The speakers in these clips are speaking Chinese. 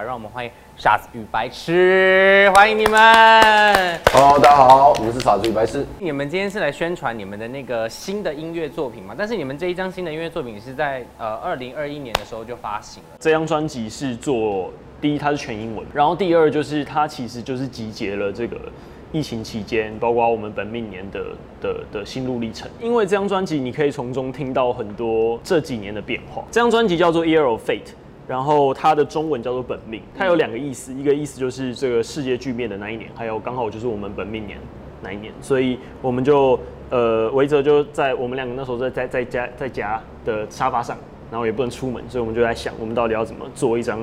好，让我们欢迎傻子与白痴，欢迎你们。Hello，大家好，我是傻子与白痴。你们今天是来宣传你们的那个新的音乐作品嘛？但是你们这一张新的音乐作品是在呃二零二一年的时候就发行了。这张专辑是做第一，它是全英文，然后第二就是它其实就是集结了这个疫情期间，包括我们本命年的的的心路历程。因为这张专辑你可以从中听到很多这几年的变化。这张专辑叫做《Year of Fate》。然后它的中文叫做本命，它有两个意思，一个意思就是这个世界巨变的那一年，还有刚好就是我们本命年那一年，所以我们就呃维泽就在我们两个那时候在在在家在家的沙发上，然后也不能出门，所以我们就在想，我们到底要怎么做一张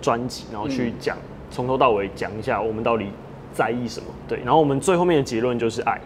专辑，然后去讲从头到尾讲一下我们到底在意什么，对，然后我们最后面的结论就是爱。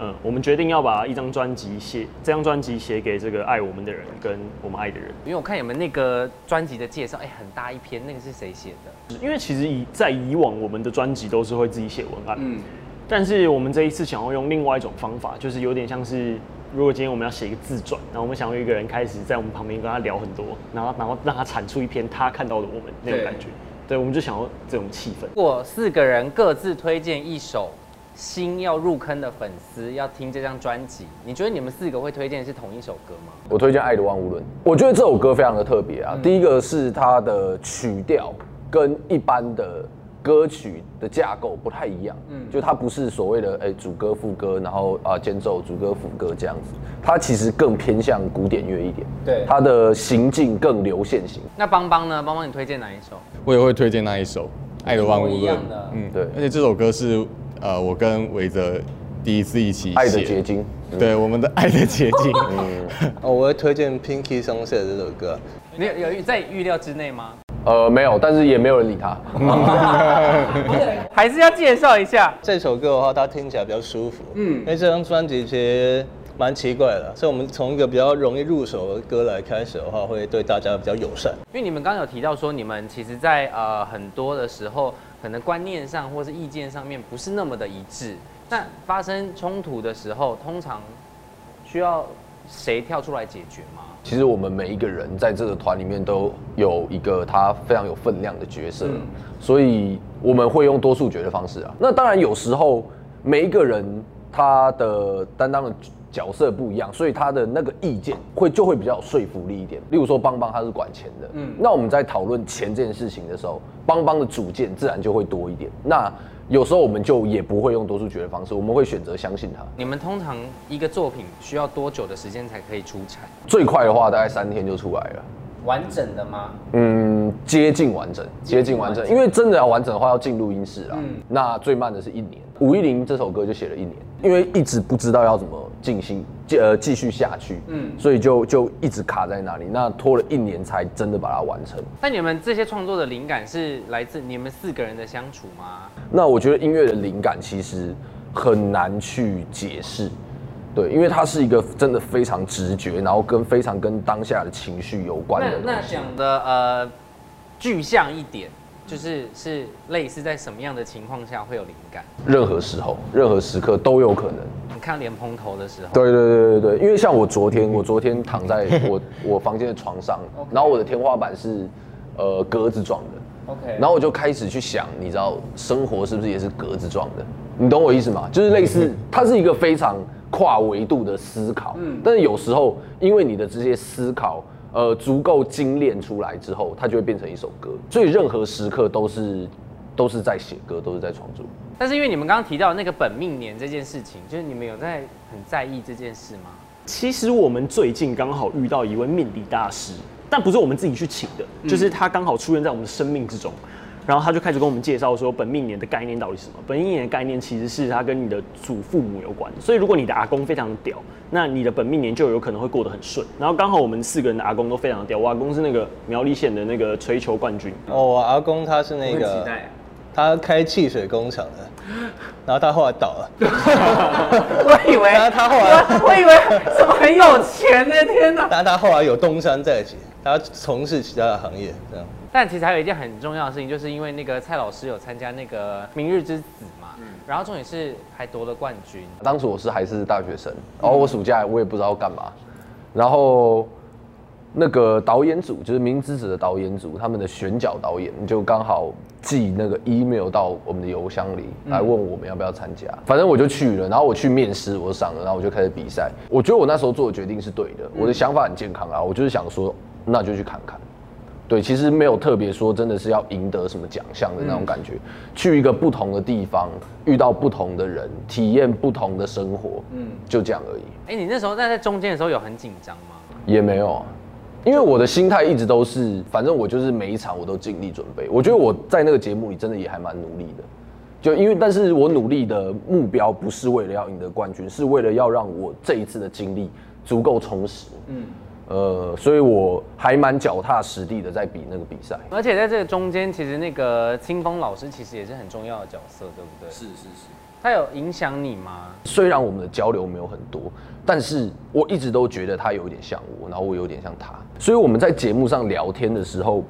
嗯，我们决定要把一张专辑写，这张专辑写给这个爱我们的人，跟我们爱的人。因为我看你们那个专辑的介绍，哎、很大一篇，那个是谁写的？因为其实以在以往我们的专辑都是会自己写文案，嗯，但是我们这一次想要用另外一种方法，就是有点像是，如果今天我们要写一个自传，然后我们想要一个人开始在我们旁边跟他聊很多，然后然后让他产出一篇他看到的我们那种感觉，对，我们就想要这种气氛。如果四个人各自推荐一首新要入坑的粉丝要听这张专辑，你觉得你们四个会推荐的是同一首歌吗？我推荐《爱的万物论》，我觉得这首歌非常的特别啊。第一个是它的曲调跟一般的歌曲的架构不太一样，嗯，就它不是所谓的哎、主歌副歌，然后啊间奏主歌副歌这样子，它其实更偏向古典乐一点，对它的行进更流线型，那邦邦呢？邦邦，你推荐哪一首？我也会推荐那一首《爱的万物论一样的》。嗯，对而且这首歌是呃我跟韦泽第一次一起爱的写结晶。对我们的爱的结晶。哦，我会推荐 Pinky Sunset 这首歌啊。你有有在预料之内吗？呃，没有，但是也没有人理他。还是要介绍一下？这首歌的话，它听起来比较舒服。嗯，因为这张专辑其实蛮奇怪的，所以我们从一个比较容易入手的歌来开始的话，会对大家比较友善。因为你们刚刚有提到说，你们其实在，呃很多的时候，可能观念上或是意见上面不是那么的一致。那发生冲突的时候，通常需要谁跳出来解决吗？其实我们每一个人在这个团里面都有一个他非常有分量的角色，所以我们会用多数决的方式啊。那当然有时候每一个人他的担当的角色不一样，所以他的那个意见会就会比较有说服力一点。例如说邦邦他是管钱的，嗯，那我们在讨论钱这件事情的时候，邦邦的主见自然就会多一点。那有时候我们就也不会用多数决的方式，我们会选择相信他。你们通常一个作品需要多久的时间才可以出产？最快的话大概三天就出来了。完整的吗？嗯，接近完整，接近完整。因为真的要完整的话，要进录音室啊。那最慢的是一年。五一零这首歌就写了一年，因为一直不知道要怎么进行，呃，继续下去。嗯，所以就就一直卡在那里。那拖了一年才真的把它完成。那你们这些创作的灵感是来自你们四个人的相处吗？那我觉得音乐的灵感其实很难去解释，对，因为它是一个真的非常直觉，然后跟非常跟当下的情绪有关的东西。那讲的呃具象一点，就是是类似在什么样的情况下会有灵感？任何时候、任何时刻都有可能。你看莲蓬头的时候，对对对对对，因为像我昨天，我昨天躺在我 我房间的床上然后我的天花板是呃格子状的，，OK，然后我就开始去想，你知道生活是不是也是格子状的？你懂我意思吗？就是类似，它是一个非常跨维度的思考，嗯但是有时候因为你的这些思考。呃，足够精炼出来之后，它就会变成一首歌。所以任何时刻都是都是在写歌，都是在创作。但是因为你们刚刚提到那个本命年这件事情，就是你们有在很在意这件事吗？其实我们最近刚好遇到一位命理大师，但不是我们自己去请的，就是他刚好出现在我们的生命之中。然后他就开始跟我们介绍说，本命年的概念到底是什么？本命年的概念其实是它跟你的祖父母有关，所以如果你的阿公非常的屌，那你的本命年就有可能会过得很顺。然后刚好我们四个人的阿公都非常的屌，我阿公是那个苗栗县的那个锤球冠军，哦，我阿公他是那个，他开汽水工厂的，然后他后来倒了。我以为他他后来，我以为什么很有钱呢？天哪！但他后来有东山再起，他从事其他的行业，这样。但其实还有一件很重要的事情，就是因为那个蔡老师有参加那个《明日之子》嘛，然后重点是还夺了冠军。当时我是还是大学生，然后我暑假我也不知道干嘛，然后那个导演组就是《明日之子》的导演组，他们的选角导演就刚好寄那个 email 到我们的邮箱里来问我们要不要参加。反正我就去了，然后我去面试，我上了，然后我就开始比赛。我觉得我那时候做的决定是对的，我的想法很健康啊，我就是想说，那就去看看。对，其实没有特别说真的是要赢得什么奖项的那种感觉，去一个不同的地方，遇到不同的人，体验不同的生活，嗯，就这样而已。哎、你那时候在在中间的时候有很紧张吗？也没有啊，因为我的心态一直都是，反正我就是每一场我都尽力准备。我觉得我在那个节目里真的也还蛮努力的，就因为，但是我努力的目标不是为了要赢得冠军，是为了要让我这一次的经历足够充实。嗯，呃，所以我还蛮脚踏实地的在比那个比赛。而且在这个中间，其实那个清风老师其实也是很重要的角色，对不对？是是是。他有影响你吗？虽然我们的交流没有很多，但是我一直都觉得他有一点像我，然后我有点像他，所以我们在节目上聊天的时候，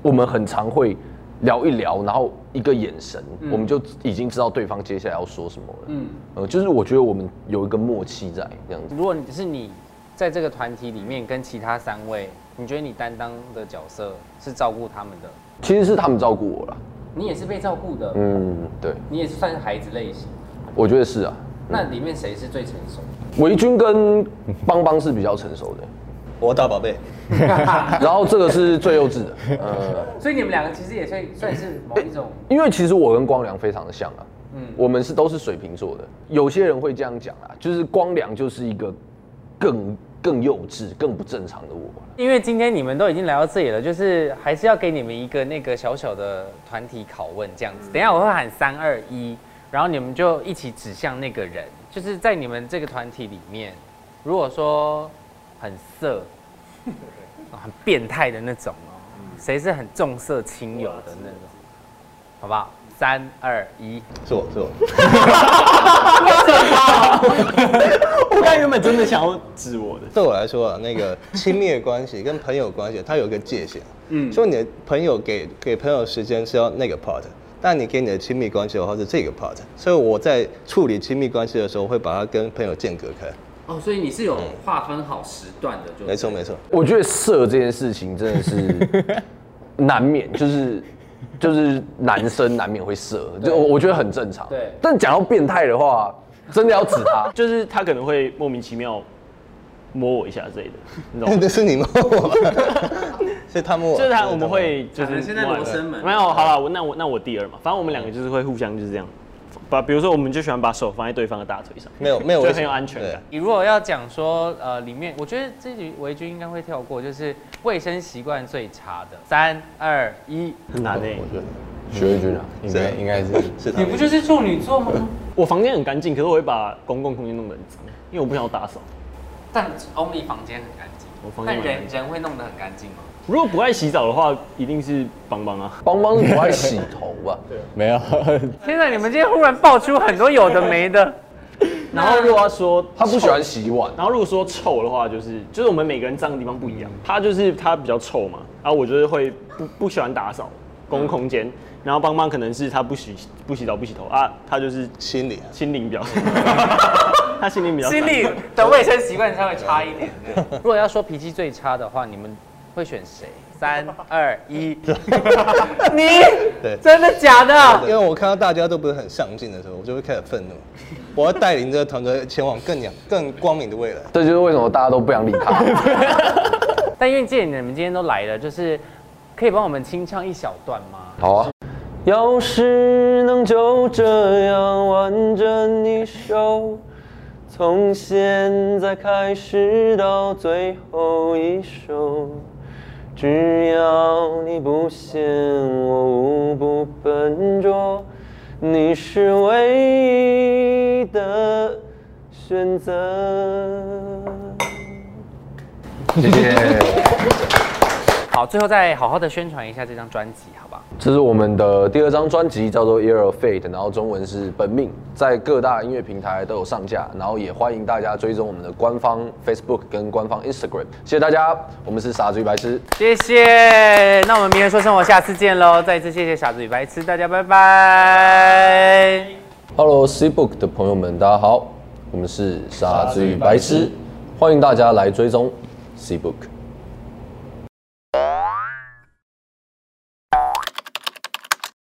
我们很常会聊一聊，然后一个眼神，我们就已经知道对方接下来要说什么了。嗯，呃，就是我觉得我们有一个默契在这样子。如果你是你在这个团体里面跟其他三位，你觉得你担当的角色是照顾他们的，其实是他们照顾我了。你也是被照顾的，嗯，对，你也是算是孩子类型。我觉得是啊。那里面谁是最成熟的？维军跟邦邦是比较成熟的，我大宝贝，然后这个是最幼稚的。呃，所以你们两个其实也算算是某一种，因为其实我跟光良非常的像啊，嗯，我们是都是水瓶座的。有些人会这样讲啊，就是光良就是一个更更幼稚、更不正常的我。因为今天你们都已经来到这里了，就是还是要给你们一个那个小小的团体拷问这样子。等一下我会喊三二一，然后你们就一起指向那个人，就是在你们这个团体里面，如果说很色、很变态的那种哦，谁是很重色轻友的那种，好不好？三二一，是我是我，我刚原本真的想要指我的，对我来说啊，那个亲密的关系跟朋友关系，它有一个界限。嗯，说你的朋友给给朋友时间是要那个 part，但你给你的亲密关系的话是这个 part。所以我在处理亲密关系的时候，会把它跟朋友间隔开。哦，所以你是有划分好时段的，就没错没错，我觉得色这件事情真的是 难免，就是就是男生难免会射，就我我觉得很正常。对。但讲到变态的话，真的要指他。就是他可能会莫名其妙摸我一下之类的，你懂吗？那是你摸我，是他摸我，就是他我们会就是现在摸来罗生门。没有好了，我那我那我第二嘛，反正我们两个就是会互相就是这样，把比如说我们就喜欢把手放在对方的大腿上，没有没有就为什么很有安全感。你如果要讲说，呃，里面我觉得这局维军应该会跳过，就是卫生习惯最差的。三二一，很难诶、我觉得徐慧君啊，应该应该是是他你不就是处女座吗？我房间很干净，可是我会把公共空间弄得很脏，因为我不想要打扫。但 only 房间很干净，我房间但人人会弄得很干净吗？如果不爱洗澡的话，一定是邦邦啊。邦邦是不爱洗头吧？对没有，天哪，你们今天忽然爆出很多有的没的。然后如果要说他不喜欢洗碗。然后如果说臭的话，就是就是我们每个人脏的地方不一样。他就是他比较臭嘛，然后我就是会不不喜欢打扫公共空间，然后邦邦可能是他不洗不洗澡不洗头啊，他就是心里啊心灵比较，他心灵比较心理的卫生习惯稍微差一点。如果要说脾气最差的话，你们会选谁？三二一，你对真的假的？因为我看到大家都不是很上进的时候，我就会开始愤怒。我要带领这个团队前往更亮、更光明的未来。这就是为什么大家都不想理他。但因为既然你们今天都来了，就是可以帮我们清唱一小段吗？好啊。要是能就这样挽着你手，从现在开始到最后一首，只要你不嫌我无不笨拙，你是唯一的选择。谢谢。好，最后再好好的宣传一下这张专辑，好不好？这是我们的第二张专辑，叫做《Year of Fate》，然后中文是本命，在各大音乐平台都有上架，然后也欢迎大家追踪我们的官方 Facebook 跟官方 Instagram。谢谢大家，我们是傻子与白痴，谢谢。那我们明人说生活下次见喽！再一次谢谢傻子与白痴，大家拜拜。Hello C Book 的朋友们，大家好，我们是傻子与白痴，欢迎大家来追踪 C Book。